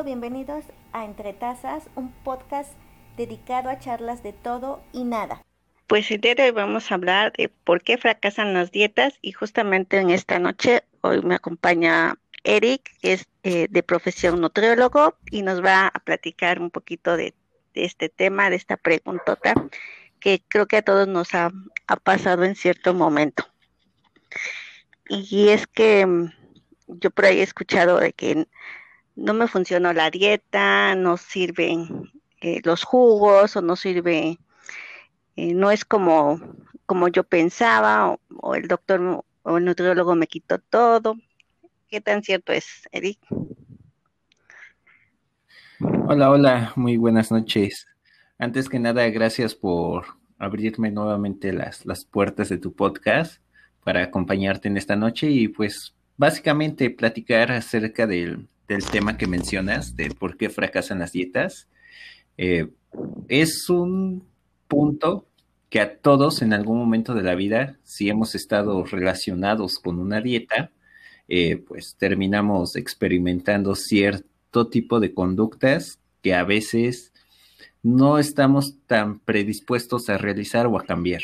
bienvenidos a Entre Tazas, un podcast dedicado a charlas de todo y nada. Pues el día de hoy vamos a hablar de por qué fracasan las dietas y justamente en esta noche hoy me acompaña Eric, que es eh, de profesión nutriólogo y nos va a platicar un poquito de, este tema, de esta preguntota que creo que a todos nos ha, ha pasado en cierto momento. Y es que mm, yo por ahí he escuchado de que no me funcionó la dieta, no sirven eh, los jugos o no sirve, eh, no es como, como yo pensaba o, el doctor o el nutriólogo me quitó todo. ¿Qué tan cierto es, Eric? Hola, hola, muy buenas noches. Antes que nada, gracias por abrirme nuevamente las, las puertas de tu podcast para acompañarte en esta noche y pues básicamente platicar acerca del, del tema que mencionas, de por qué fracasan las dietas, eh, es un punto que a todos en algún momento de la vida, si hemos estado relacionados con una dieta, eh, pues terminamos experimentando cierto tipo de conductas que a veces no estamos tan predispuestos a realizar o a cambiar.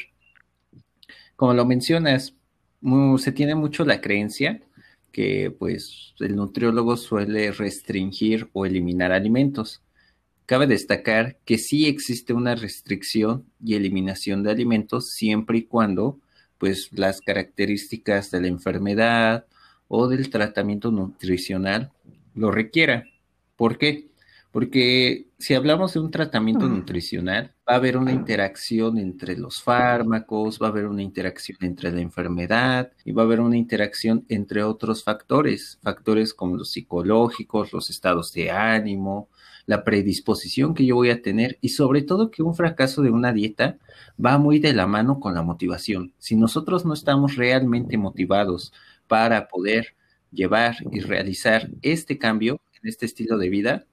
Como lo mencionas, se tiene mucho la creencia que pues el nutriólogo suele restringir o eliminar alimentos. Cabe destacar que sí existe una restricción y eliminación de alimentos siempre y cuando pues las características de la enfermedad o del tratamiento nutricional lo requieran. ¿Por qué? Porque si hablamos de un tratamiento nutricional, va a haber una interacción entre los fármacos, va a haber una interacción entre la enfermedad y va a haber una interacción entre otros factores, factores como los psicológicos, los estados de ánimo, la predisposición que yo voy a tener y sobre todo que un fracaso de una dieta va muy de la mano con la motivación. Si nosotros no estamos realmente motivados para poder llevar y realizar este cambio en este estilo de vida,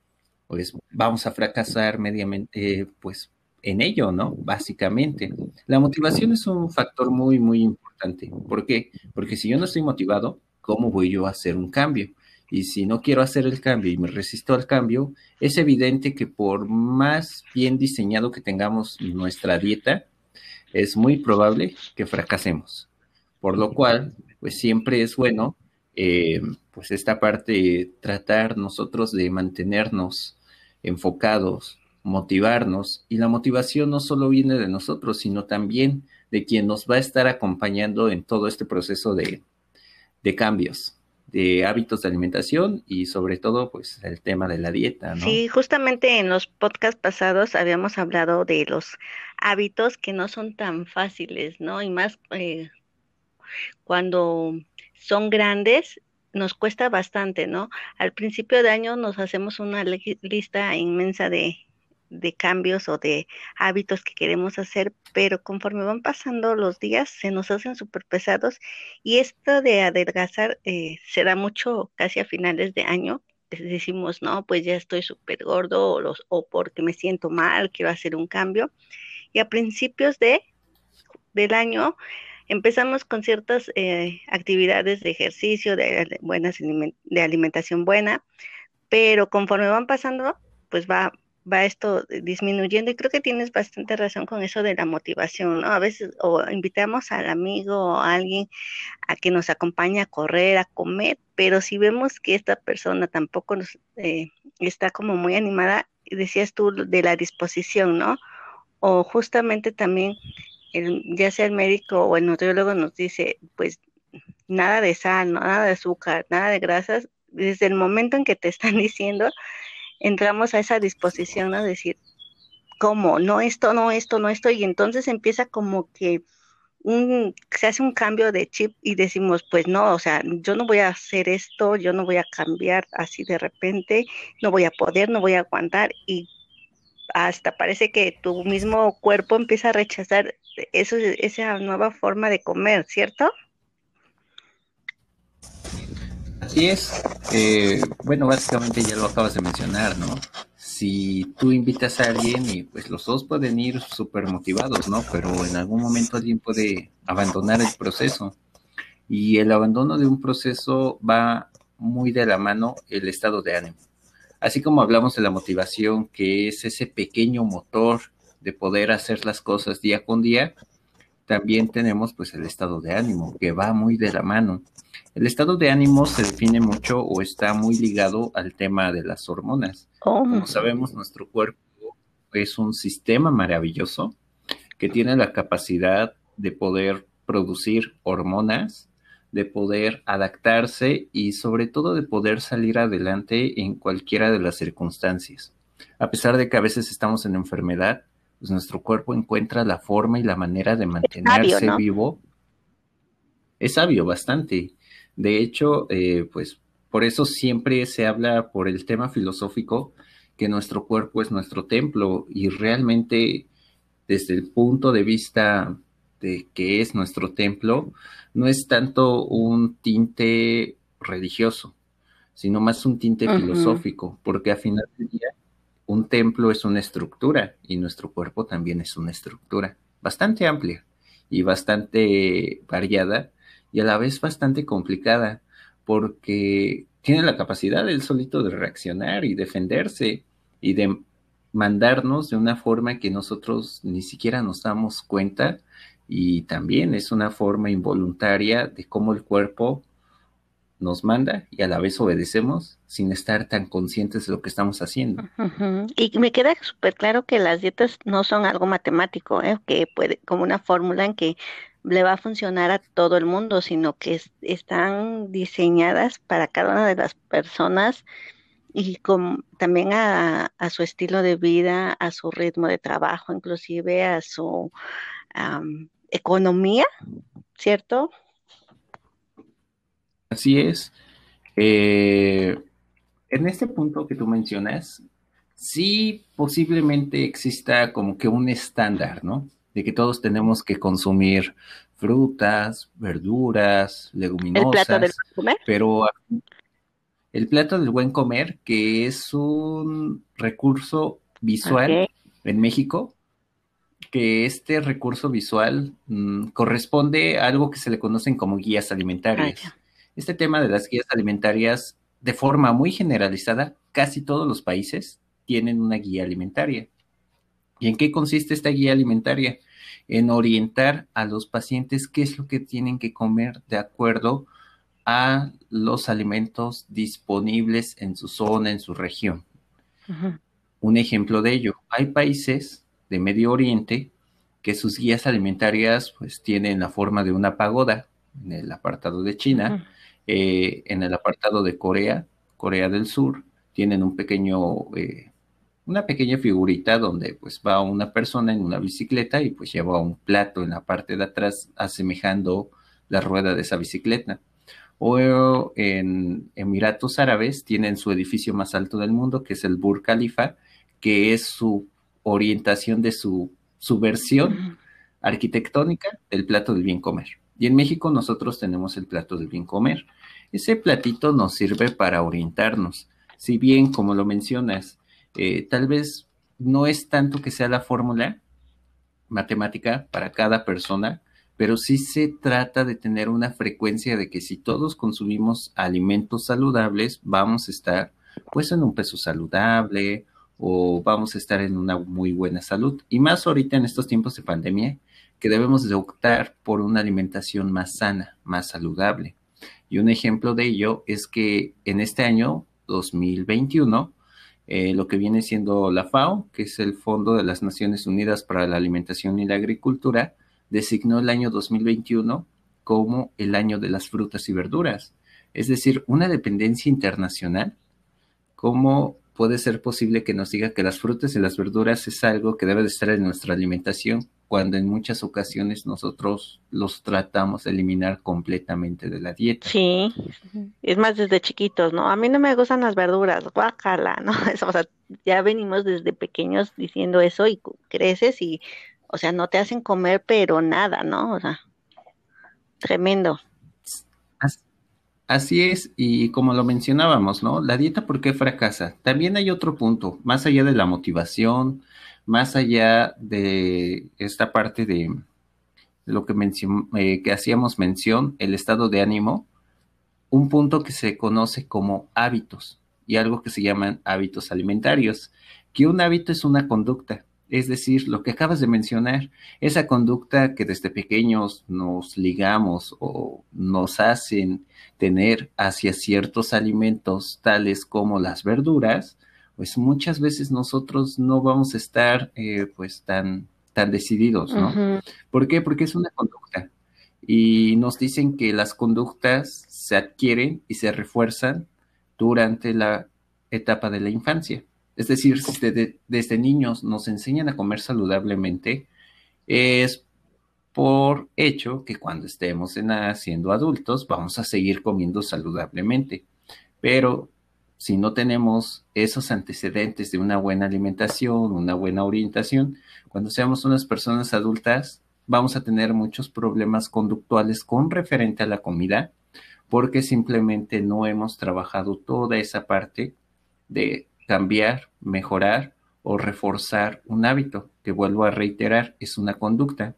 pues vamos a fracasar mediamente, pues en ello, ¿no? Básicamente. La motivación es un factor muy, muy importante. ¿Por qué? Porque si yo no estoy motivado, ¿cómo voy yo a hacer un cambio? Y si no quiero hacer el cambio y me resisto al cambio, es evidente que por más bien diseñado que tengamos nuestra dieta, es muy probable que fracasemos. Por lo cual, pues siempre es bueno eh, pues esta parte, tratar nosotros de mantenernos enfocados, motivarnos, y la motivación no solo viene de nosotros, sino también de quien nos va a estar acompañando en todo este proceso de, de cambios de hábitos de alimentación y sobre todo pues el tema de la dieta. Sí, justamente en los podcasts pasados habíamos hablado de los hábitos que no son tan fáciles, ¿no? Y más eh, cuando son grandes, nos cuesta bastante, ¿no? Al principio de año nos hacemos una lista inmensa de, de cambios o de hábitos que queremos hacer, pero conforme van pasando los días se nos hacen súper pesados y esto de adelgazar eh, se da mucho casi a finales de año. Decimos, no, pues ya estoy súper gordo o, los, o porque me siento mal, quiero hacer un cambio. Y a principios de, del año empezamos con ciertas eh, actividades de ejercicio, de, buenas, de alimentación buena, pero conforme van pasando, pues va, va esto disminuyendo y creo que tienes bastante razón con eso de la motivación, ¿no? A veces o invitamos al amigo o a alguien a que nos acompañe a correr, a comer, pero si vemos que esta persona tampoco nos, eh, está como muy animada, decías tú de la disposición, ¿no? O justamente también ya sea el médico o el nutriólogo nos dice, pues nada de sal, nada de azúcar, nada de grasas, desde el momento en que te están diciendo, entramos a esa disposición a decir, ¿cómo? No esto, no esto, no esto, y entonces empieza como que un, se hace un cambio de chip y decimos, pues no, o sea, yo no voy a hacer esto, yo no voy a cambiar así de repente, no voy a poder, no voy a aguantar y hasta parece que tu mismo cuerpo empieza a rechazar eso, esa nueva forma de comer, ¿cierto? Así es. Eh, bueno, básicamente ya lo acabas de mencionar, ¿no? Si tú invitas a alguien y pues los dos pueden ir súper motivados, ¿no? Pero en algún momento alguien puede abandonar el proceso. Y el abandono de un proceso va muy de la mano el estado de ánimo. Así como hablamos de la motivación, que es ese pequeño motor de poder hacer las cosas día con día, también tenemos pues el estado de ánimo, que va muy de la mano. El estado de ánimo se define mucho o está muy ligado al tema de las hormonas. Oh. Como sabemos, nuestro cuerpo es un sistema maravilloso que tiene la capacidad de poder producir hormonas, de poder adaptarse y sobre todo de poder salir adelante en cualquiera de las circunstancias. A pesar de que a veces estamos en enfermedad, pues nuestro cuerpo encuentra la forma y la manera de mantenerse vivo. Es sabio bastante. De hecho, eh, pues por eso siempre se habla por el tema filosófico que nuestro cuerpo es nuestro templo y realmente desde el punto de vista de que es nuestro templo, no es tanto un tinte religioso, sino más un tinte filosófico, porque a final del día un templo es una estructura y nuestro cuerpo también es una estructura bastante amplia y bastante variada y a la vez bastante complicada porque tiene la capacidad él solito de reaccionar y defenderse y de mandarnos de una forma que nosotros ni siquiera nos damos cuenta y también es una forma involuntaria de cómo el cuerpo nos manda y a la vez obedecemos sin estar tan conscientes de lo que estamos haciendo. Y me queda súper claro que las dietas no son algo matemático, ¿eh? que puede, como una fórmula en que le va a funcionar a todo el mundo, sino que están diseñadas para cada una de las personas y también a, su estilo de vida, a su ritmo de trabajo, inclusive a su economía, ¿cierto? Así es. Eh, en este punto que tú mencionas, sí posiblemente exista como que un estándar, ¿no? De que todos tenemos que consumir frutas, verduras, leguminosas. ¿El plato del comer? Pero el plato del buen comer, que es un recurso visual en México, que este recurso visual mm, corresponde a algo que se le conocen como guías alimentarias. Este tema de las guías alimentarias, de forma muy generalizada, casi todos los países tienen una guía alimentaria. ¿Y en qué consiste esta guía alimentaria? En orientar a los pacientes qué es lo que tienen que comer de acuerdo a los alimentos disponibles en su zona, en su región. Un ejemplo de ello, hay países de Medio Oriente que sus guías alimentarias pues tienen la forma de una pagoda en el apartado de China, eh, en el apartado de Corea, Corea del Sur, tienen un pequeño, eh, una pequeña figurita donde pues va una persona en una bicicleta y pues lleva un plato en la parte de atrás asemejando la rueda de esa bicicleta. O en Emiratos Árabes tienen su edificio más alto del mundo, que es el Burj Khalifa, que es su orientación de su, su versión arquitectónica del plato del bien comer. Y en México nosotros tenemos el plato del bien comer. Ese platito nos sirve para orientarnos. Si bien, como lo mencionas, eh, tal vez no es tanto que sea la fórmula matemática para cada persona, pero sí se trata de tener una frecuencia de que si todos consumimos alimentos saludables, vamos a estar pues en un peso saludable o vamos a estar en una muy buena salud. Y más ahorita en estos tiempos de pandemia, que debemos de optar por una alimentación más sana, más saludable. Y un ejemplo de ello es que en este año 2021, eh, lo que viene siendo la FAO, que es el Fondo de las Naciones Unidas para la Alimentación y la Agricultura, designó el año 2021 como el año de las frutas y verduras. Es decir, una dependencia internacional, ¿cómo puede ser posible que nos diga que las frutas y las verduras es algo que debe de estar en nuestra alimentación cuando en muchas ocasiones nosotros los tratamos de eliminar completamente de la dieta. Sí, es más desde chiquitos, ¿no? A mí no me gustan las verduras, guacala, ¿no? o sea, ya venimos desde pequeños diciendo eso y creces y, o sea, no te hacen comer pero nada, ¿no? O sea, tremendo. Así es, y como lo mencionábamos, ¿no? La dieta, ¿por qué fracasa? También hay otro punto, más allá de la motivación, más allá de esta parte de, lo que, eh, que hacíamos mención, el estado de ánimo, un punto que se conoce como hábitos. y algo que se llaman hábitos alimentarios, que un hábito es una conducta, es decir, lo que acabas de mencionar, esa conducta que desde pequeños nos ligamos o nos hacen tener hacia ciertos alimentos tales como las verduras, pues muchas veces nosotros no vamos a estar eh, pues tan, tan decididos, ¿no? ¿Por qué? Porque es una conducta. Y nos dicen que las conductas se adquieren y se refuerzan durante la etapa de la infancia. Es decir, si desde, niños nos enseñan a comer saludablemente, es por hecho que cuando estemos en, siendo adultos vamos a seguir comiendo saludablemente. Pero si no tenemos esos antecedentes de una buena alimentación, una buena orientación, cuando seamos unas personas adultas, vamos a tener muchos problemas conductuales con referente a la comida, porque simplemente no hemos trabajado toda esa parte de cambiar, mejorar o reforzar un hábito, que vuelvo a reiterar, es una conducta.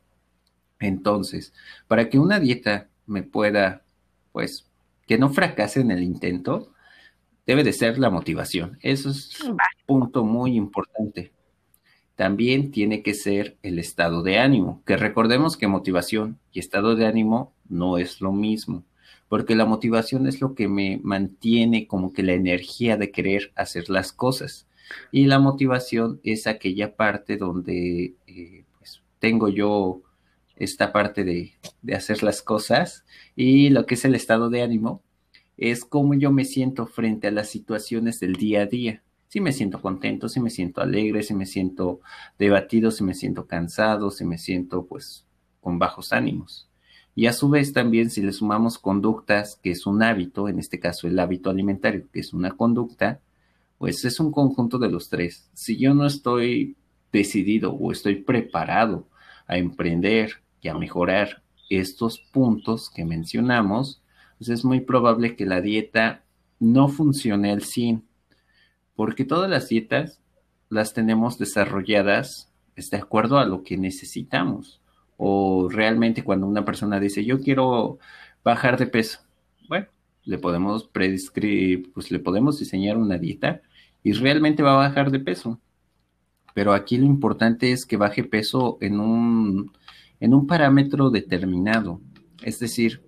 Entonces, para que una dieta me pueda, pues, que no fracase en el intento, debe de ser la motivación. Eso es un punto muy importante. También tiene que ser el estado de ánimo, que recordemos que motivación y estado de ánimo no es lo mismo porque la motivación es lo que me mantiene como que la energía de querer hacer las cosas. Y la motivación es aquella parte donde eh, pues, tengo yo esta parte de, de, hacer las cosas y lo que es el estado de ánimo es cómo yo me siento frente a las situaciones del día a día. Si me siento contento, si me siento alegre, si me siento debatido, si me siento cansado, si me siento pues con bajos ánimos. Y a su vez también si le sumamos conductas, que es un hábito, en este caso el hábito alimentario, que es una conducta, pues es un conjunto de los tres. Si yo no estoy decidido o estoy preparado a emprender y a mejorar estos puntos que mencionamos, pues es muy probable que la dieta no funcione al 100, porque todas las dietas las tenemos desarrolladas de acuerdo a lo que necesitamos o realmente cuando una persona dice yo quiero bajar de peso, bueno, le podemos pues le podemos diseñar una dieta y realmente va a bajar de peso. Pero aquí lo importante es que baje peso en un, en un parámetro determinado. Es decir,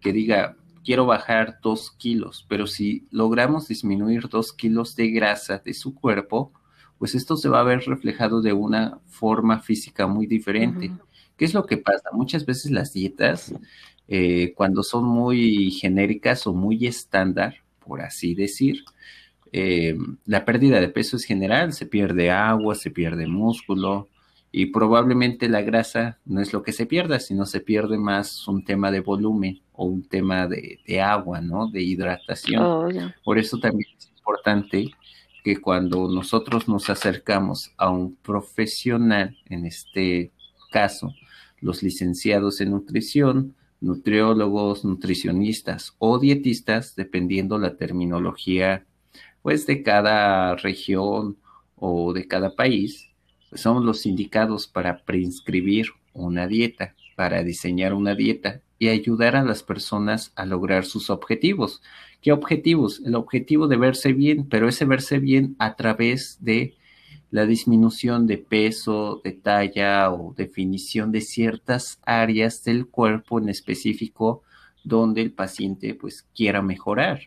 que diga, quiero bajar dos kilos, pero si logramos disminuir dos kilos de grasa de su cuerpo, pues esto se va a ver reflejado de una forma física muy diferente. ¿Qué es lo que pasa? Muchas veces las dietas, eh, cuando son muy genéricas o muy estándar, por así decir, eh, la pérdida de peso es general, se pierde agua, se pierde músculo y probablemente la grasa no es lo que se pierda, sino se pierde más un tema de volumen o un tema de, agua, ¿no? De hidratación. Oh, por eso también es importante que cuando nosotros nos acercamos a un profesional, en este caso, los licenciados en nutrición, nutriólogos, nutricionistas o dietistas, dependiendo la terminología pues de cada región o de cada país, pues son los indicados para prescribir una dieta, para diseñar una dieta y ayudar a las personas a lograr sus objetivos. ¿Qué objetivos? El objetivo de verse bien, pero ese verse bien a través de la disminución de peso, de talla o definición de ciertas áreas del cuerpo en específico donde el paciente pues quiera mejorar.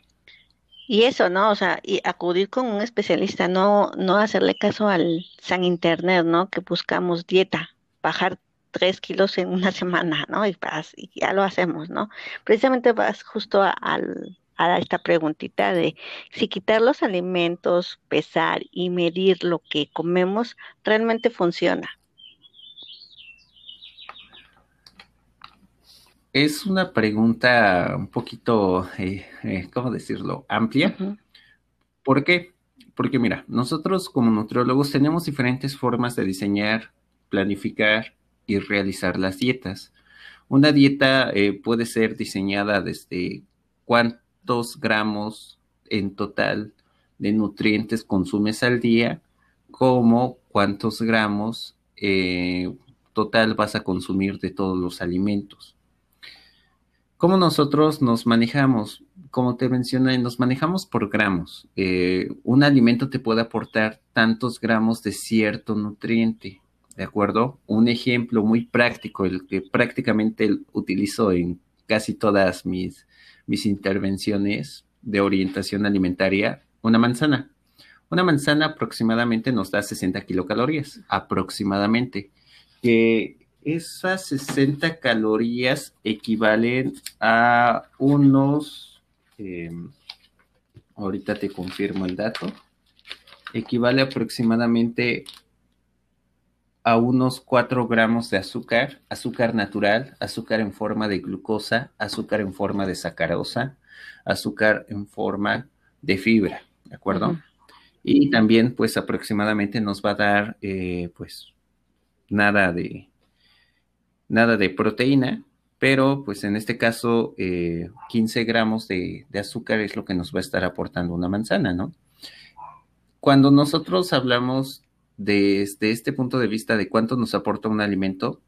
Y eso, ¿no? O sea, y acudir con un especialista, no, no hacerle caso al San Internet, ¿no? Que buscamos dieta, bajar tres kilos en una semana, ¿no? Y, y ya lo hacemos, ¿no? Precisamente vas justo al, a esta preguntita de si quitar los alimentos, pesar y medir lo que comemos realmente funciona. Es una pregunta un poquito, eh, eh, ¿cómo decirlo?, amplia. ¿Por qué? Porque mira, nosotros como nutriólogos tenemos diferentes formas de diseñar, planificar y realizar las dietas. Una dieta eh, puede ser diseñada desde cuánto cuántos gramos en total de nutrientes consumes al día, como cuántos gramos eh, total vas a consumir de todos los alimentos. ¿Cómo nosotros nos manejamos? como te mencioné, nos manejamos por gramos. Eh, un alimento te puede aportar tantos gramos de cierto nutriente, ¿de acuerdo? Un ejemplo muy práctico, el que prácticamente utilizo en casi todas mis, mis intervenciones de orientación alimentaria, una manzana. Una manzana aproximadamente nos da 60 kilocalorías, aproximadamente. Que esas 60 calorías equivalen a unos, em, ahorita te confirmo el dato, equivale aproximadamente a unos 4 gramos de azúcar, azúcar natural, azúcar en forma de glucosa, azúcar en forma de sacarosa, azúcar en forma de fibra, ¿de acuerdo? Y también, pues aproximadamente nos va a dar, eh, pues, nada de, nada de proteína, pero pues en este caso 15 eh, gramos de, de, azúcar es lo que nos va a estar aportando una manzana, ¿no? Cuando nosotros hablamos desde este punto de vista de cuánto nos aporta un alimento,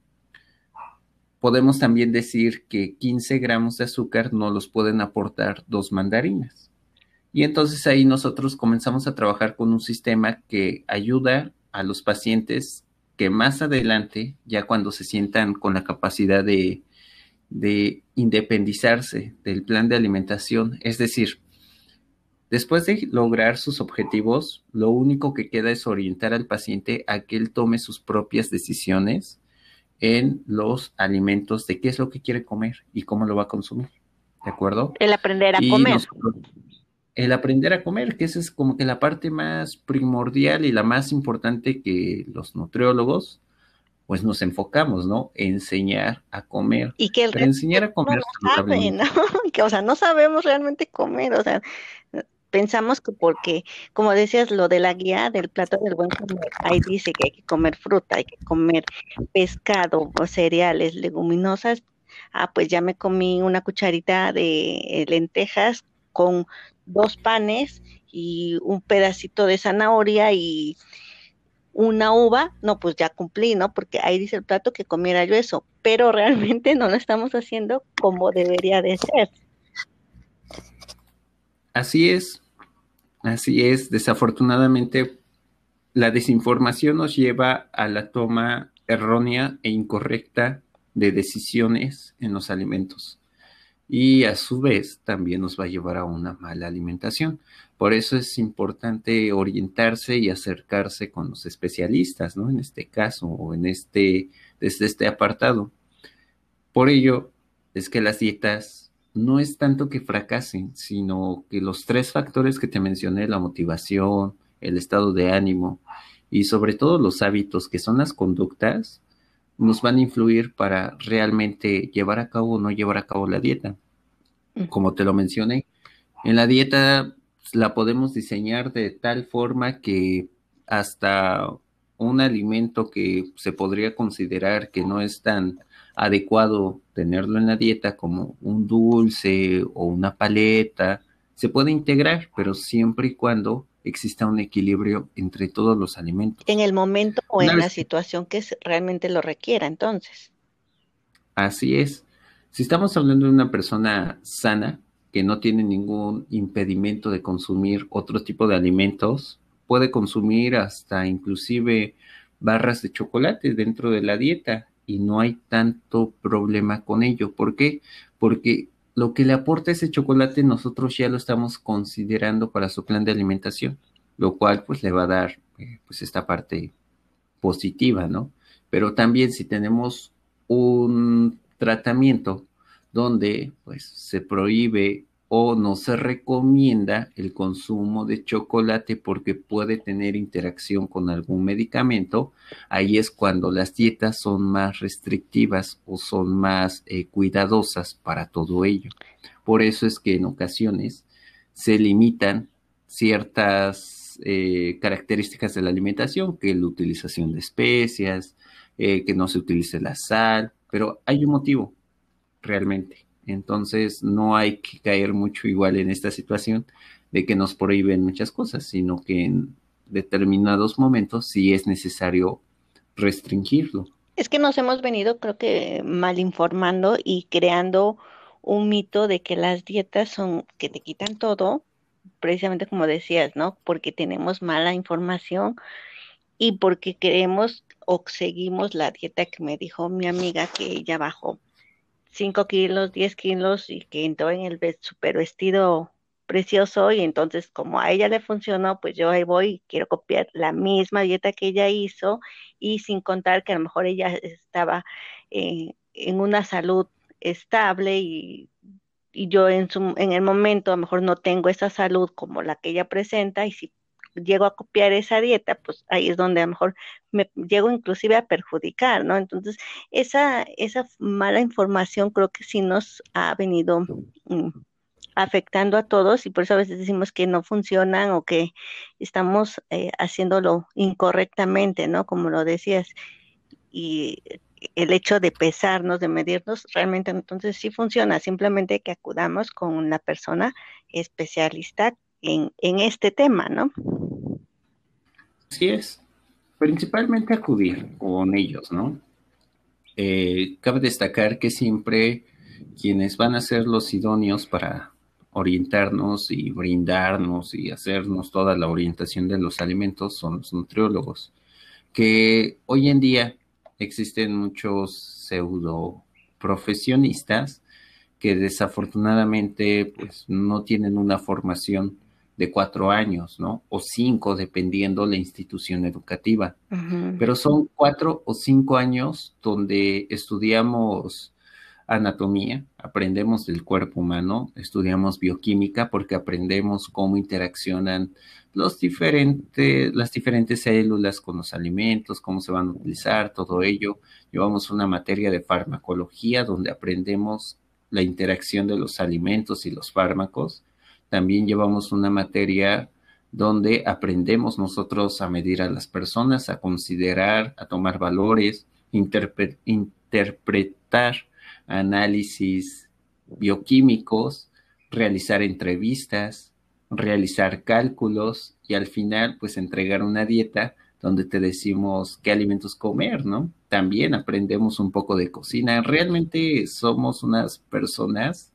podemos también decir que 15 gramos de azúcar no los pueden aportar dos mandarinas. Y entonces ahí nosotros comenzamos a trabajar con un sistema que ayuda a los pacientes que más adelante, ya cuando se sientan con la capacidad de, independizarse del plan de alimentación, es decir, Después de lograr sus objetivos, lo único que queda es orientar al paciente a que él tome sus propias decisiones en los alimentos de qué es lo que quiere comer y cómo lo va a consumir. ¿De acuerdo? El aprender a comer el aprender a comer, que esa es como que la parte más primordial y la más importante que los nutriólogos pues nos enfocamos, ¿no? Enseñar a comer. Y que el enseñar a comer no sabe, ¿no? Que, o sea, no sabemos realmente comer, o sea, pensamos que porque, como decías, lo de la guía del plato del buen comer, ahí dice que hay que comer fruta, hay que comer pescado, cereales, leguminosas. Ah, pues ya me comí una cucharita de lentejas con dos panes y un pedacito de zanahoria y una uva, no, pues ya cumplí, ¿no? Porque ahí dice el plato que comiera yo eso, pero realmente no lo estamos haciendo como debería de ser. Así es, así es. Desafortunadamente, la desinformación nos lleva a la toma errónea e incorrecta de decisiones en los alimentos y a su vez también nos va a llevar a una mala alimentación. Por eso es importante orientarse y acercarse con los especialistas, ¿no? En este caso o en este, desde este apartado. Por ello es que las dietas no es tanto que fracasen, sino que los tres factores que te mencioné, la motivación, el estado de ánimo y sobre todo los hábitos, que son las conductas, nos van a influir para realmente llevar a cabo o no llevar a cabo la dieta. Como te lo mencioné, en la dieta la podemos diseñar de tal forma que hasta un alimento que se podría considerar que no es tan adecuado tenerlo en la dieta como un dulce o una paleta, se puede integrar, pero siempre y cuando exista un equilibrio entre todos los alimentos. En el momento o en la situación que realmente lo requiera, entonces. Así es. Si estamos hablando de una persona sana, que no tiene ningún impedimento de consumir otro tipo de alimentos, puede consumir hasta inclusive barras de chocolate dentro de la dieta y no hay tanto problema con ello. ¿Por qué? Porque lo que le aporta ese chocolate nosotros ya lo estamos considerando para su plan de alimentación, lo cual pues le va a dar eh, pues esta parte positiva, ¿no? Pero también si tenemos un tratamiento donde pues se prohíbe o no se recomienda el consumo de chocolate porque puede tener interacción con algún medicamento, ahí es cuando las dietas son más restrictivas o son más eh, cuidadosas para todo ello. Por eso es que en ocasiones se limitan ciertas eh, características de la alimentación, que la utilización de especias, eh, que no se utilice la sal, pero hay un motivo realmente. Entonces no hay que caer mucho igual en esta situación de que nos prohíben muchas cosas, sino que en determinados momentos sí es necesario restringirlo. Es que nos hemos venido, creo que, mal informando y creando un mito de que las dietas son que te quitan todo, precisamente como decías, ¿no? Porque tenemos mala información y porque queremos o seguimos la dieta que me dijo mi amiga que ella bajó 5 kilos, 10 kilos y que entró en el super vestido precioso y entonces como a ella le funcionó, pues yo ahí voy y quiero copiar la misma dieta que ella hizo y sin contar que a lo mejor ella estaba eh, en una salud estable y, y yo en, su, en el momento a lo mejor no tengo esa salud como la que ella presenta y si llego a copiar esa dieta, pues ahí es donde a lo mejor me llego inclusive a perjudicar, ¿no? Entonces, esa, esa mala información creo que sí nos ha venido mm, afectando a todos y por eso a veces decimos que no funcionan o que estamos eh, haciéndolo incorrectamente, ¿no? Como lo decías. Y el hecho de pesarnos, de medirnos, realmente entonces sí funciona, simplemente que acudamos con una persona especialista en, en este tema, ¿no? Así es. Principalmente acudir con ellos, ¿no? Eh, cabe destacar que siempre quienes van a ser los idóneos para orientarnos y brindarnos y hacernos toda la orientación de los alimentos son los nutriólogos, que hoy en día existen muchos pseudo profesionistas que desafortunadamente pues no tienen una formación de cuatro años, ¿no? O cinco, dependiendo la institución educativa. Pero son cuatro o cinco años donde estudiamos anatomía, aprendemos del cuerpo humano, estudiamos bioquímica porque aprendemos cómo interaccionan los diferentes, las diferentes células con los alimentos, cómo se van a utilizar, todo ello. Llevamos una materia de farmacología donde aprendemos la interacción de los alimentos y los fármacos también llevamos una materia donde aprendemos nosotros a medir a las personas, a considerar, a tomar valores, interpretar análisis bioquímicos, realizar entrevistas, realizar cálculos y al final pues entregar una dieta donde te decimos qué alimentos comer, ¿no? También aprendemos un poco de cocina. Realmente somos unas personas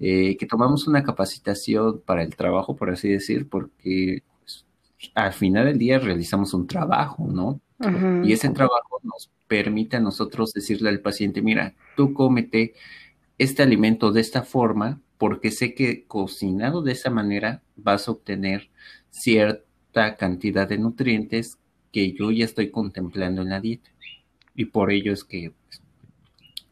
eh, que tomamos una capacitación para el trabajo, por así decir, porque pues, al final del día realizamos un trabajo, ¿no? Y ese trabajo nos permite a nosotros decirle al paciente, mira, tú cómete este alimento de esta forma, porque sé que cocinado de esa manera vas a obtener cierta cantidad de nutrientes que yo ya estoy contemplando en la dieta. Y por ello es que pues,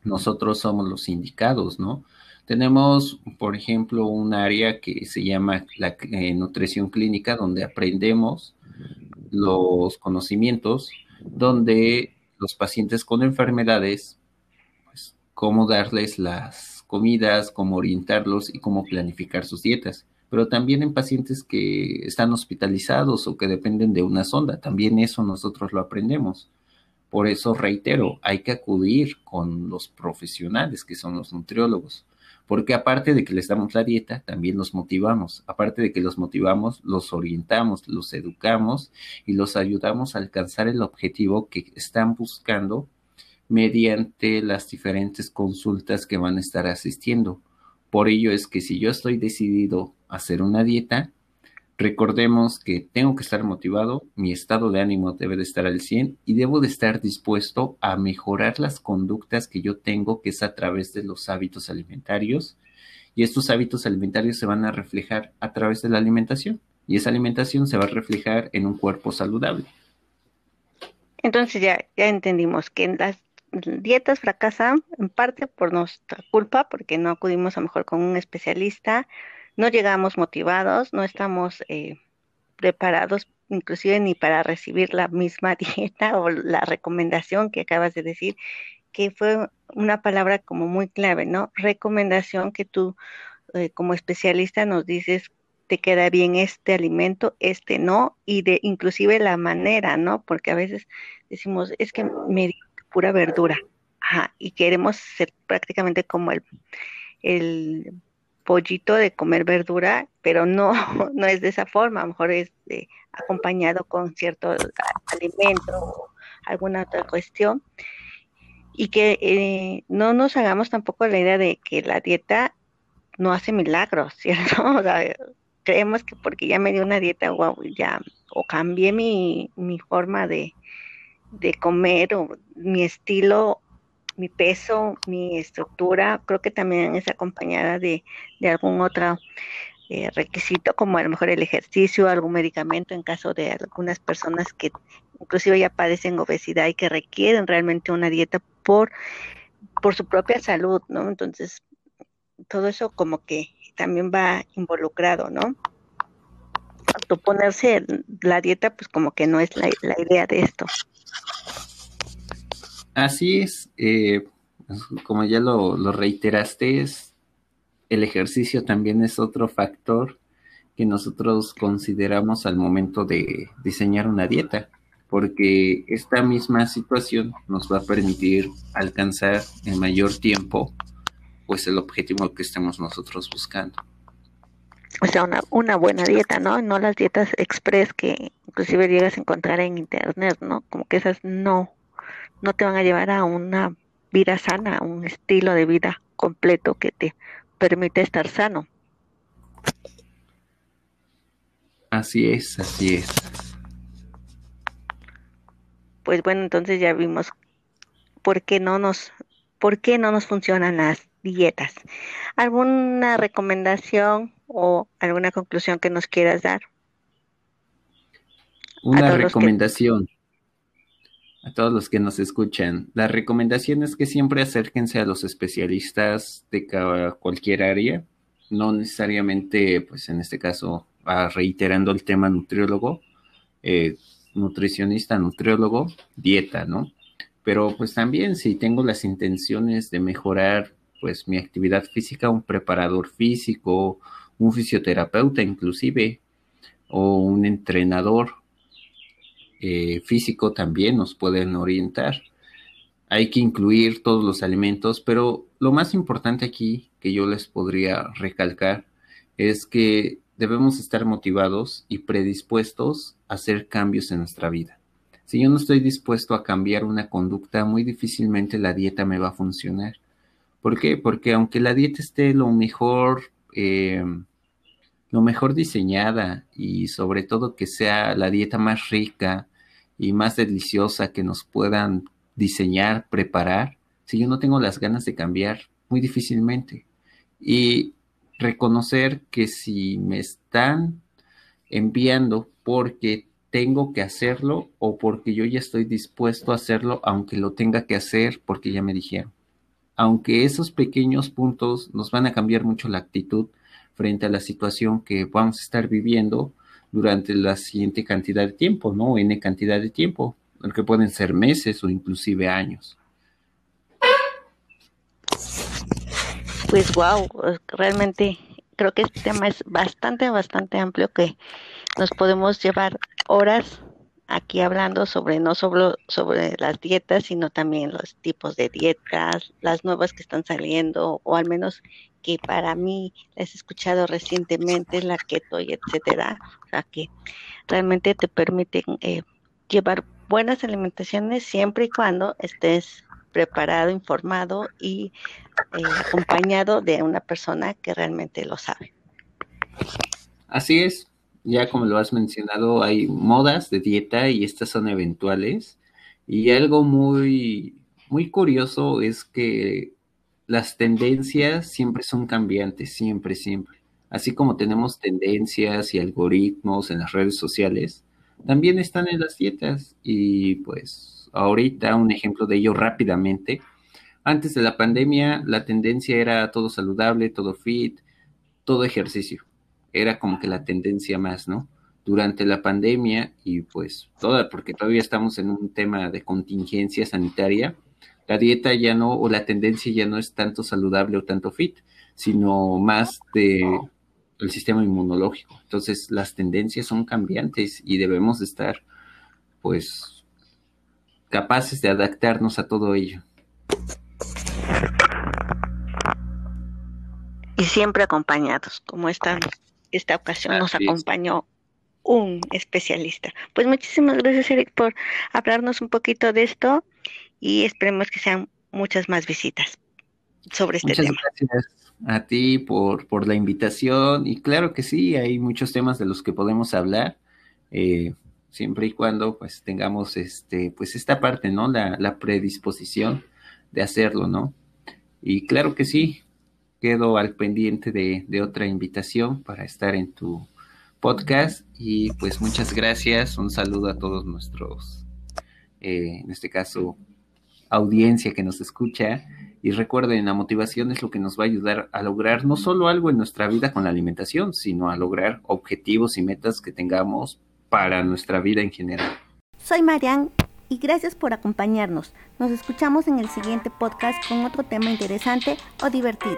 nosotros somos los indicados, ¿no? Tenemos, por ejemplo, un área que se llama la eh, nutrición clínica, donde aprendemos los conocimientos, donde los pacientes con enfermedades, pues, cómo darles las comidas, cómo orientarlos y cómo planificar sus dietas pero también en pacientes que están hospitalizados o que dependen de una sonda. También eso nosotros lo aprendemos. Por eso reitero, hay que acudir con los profesionales que son los nutriólogos, porque aparte de que les damos la dieta, también los motivamos. Aparte de que los motivamos, los orientamos, los educamos y los ayudamos a alcanzar el objetivo que están buscando mediante las diferentes consultas que van a estar asistiendo. Por ello es que si yo estoy decidido a hacer una dieta, recordemos que tengo que estar motivado, mi estado de ánimo debe de estar al 100 y debo de estar dispuesto a mejorar las conductas que yo tengo, que es a través de los hábitos alimentarios. Y estos hábitos alimentarios se van a reflejar a través de la alimentación. Y esa alimentación se va a reflejar en un cuerpo saludable. Entonces ya, ya entendimos que las dietas fracasan en parte por nuestra culpa, porque no acudimos a mejor con un especialista, no llegamos motivados, no estamos eh, preparados inclusive ni para recibir la misma dieta o la recomendación que acabas de decir, que fue una palabra como muy clave, ¿no? Recomendación que tú eh, como especialista nos dices te queda bien este alimento, este no, y de inclusive la manera, ¿no? Porque a veces decimos, es que me pura verdura. Ajá, y queremos ser prácticamente como el, el pollito de comer verdura, pero no, no es de esa forma, a lo mejor es de, acompañado con cierto alimento o alguna otra cuestión. y que eh, no nos hagamos tampoco la idea de que la dieta no hace milagros, ¿cierto? O sea, creemos que porque ya me dio una dieta, wow, ya, o cambié mi, mi forma de, de comer o mi estilo, mi peso, mi estructura, creo que también es acompañada de, de algún otro eh, requisito, como a lo mejor el ejercicio, algún medicamento en caso de algunas personas que inclusive ya padecen obesidad y que requieren realmente una dieta por, por su propia salud, ¿no? Entonces, todo eso como que también va involucrado, ¿no? Tu ponerse la dieta, pues como que no es la, idea de esto. Así es, eh, como ya lo, reiteraste, el ejercicio también es otro factor que nosotros consideramos al momento de diseñar una dieta, porque esta misma situación nos va a permitir alcanzar en mayor tiempo pues el objetivo que estemos nosotros buscando. O sea, una, una buena dieta, ¿no? No las dietas express que inclusive llegas a encontrar en internet, ¿no? Como que esas no, no te van a llevar a una vida sana, a un estilo de vida completo que te permite estar sano. Así es, así es. Pues bueno, entonces ya vimos por qué no nos, por qué no nos funcionan las dietas. ¿Alguna recomendación o alguna conclusión que nos quieras dar? Una recomendación a todos los que nos escuchan. La recomendación es que siempre acérquense a los especialistas de cualquier área, no necesariamente, pues en este caso, reiterando el tema nutriólogo, eh, nutricionista, nutriólogo, dieta, ¿no? Pero pues también si tengo las intenciones de mejorar pues mi actividad física, un preparador físico, un fisioterapeuta inclusive, o un entrenador eh, físico también nos pueden orientar. Hay que incluir todos los alimentos, pero lo más importante aquí que yo les podría recalcar es que debemos estar motivados y predispuestos a hacer cambios en nuestra vida. Si yo no estoy dispuesto a cambiar una conducta, muy difícilmente la dieta me va a funcionar. ¿Por qué? Porque aunque la dieta esté lo mejor, eh, lo mejor diseñada y sobre todo que sea la dieta más rica y más deliciosa que nos puedan diseñar, preparar, si yo no tengo las ganas de cambiar, muy difícilmente. Y reconocer que si me están enviando porque tengo que hacerlo o porque yo ya estoy dispuesto a hacerlo, aunque lo tenga que hacer porque ya me dijeron aunque esos pequeños puntos nos van a cambiar mucho la actitud frente a la situación que vamos a estar viviendo durante la siguiente cantidad de tiempo, ¿no? N cantidad de tiempo, que pueden ser meses o inclusive años. Pues wow, realmente creo que este tema es bastante, bastante amplio que nos podemos llevar horas aquí hablando sobre no solo sobre las dietas, sino también los tipos de dietas, las nuevas que están saliendo, o al menos que para mí las he escuchado recientemente, la keto y etcétera, que realmente te permiten eh, llevar buenas alimentaciones siempre y cuando estés preparado, informado y eh, acompañado de una persona que realmente lo sabe. Así es, ya como lo has mencionado, hay modas de dieta y estas son eventuales. Y algo muy, muy curioso es que las tendencias siempre son cambiantes, siempre, siempre. Así como tenemos tendencias y algoritmos en las redes sociales, también están en las dietas. Y pues ahorita un ejemplo de ello rápidamente. Antes de la pandemia, la tendencia era todo saludable, todo fit, todo ejercicio era como que la tendencia más, ¿no? Durante la pandemia y pues toda, porque todavía estamos en un tema de contingencia sanitaria, la dieta ya no, o la tendencia ya no es tanto saludable o tanto fit, sino más de el sistema inmunológico. Entonces las tendencias son cambiantes y debemos estar pues capaces de adaptarnos a todo ello. Y siempre acompañados, como estamos esta ocasión nos acompañó un especialista. Pues muchísimas gracias, Eric, por hablarnos un poquito de esto y esperemos que sean muchas más visitas sobre este Muchas tema. gracias a ti por, por la invitación y claro que sí, hay muchos temas de los que podemos hablar, eh, siempre y cuando pues tengamos este, pues esta parte, ¿no? La, la predisposición de hacerlo, ¿no? Y claro que sí, quedo al pendiente de, otra invitación para estar en tu podcast y pues muchas gracias, un saludo a todos nuestros, eh, en este caso, audiencia que nos escucha y recuerden, la motivación es lo que nos va a ayudar a lograr no solo algo en nuestra vida con la alimentación, sino a lograr objetivos y metas que tengamos para nuestra vida en general. Soy Marian y gracias por acompañarnos. Nos escuchamos en el siguiente podcast con otro tema interesante o divertido.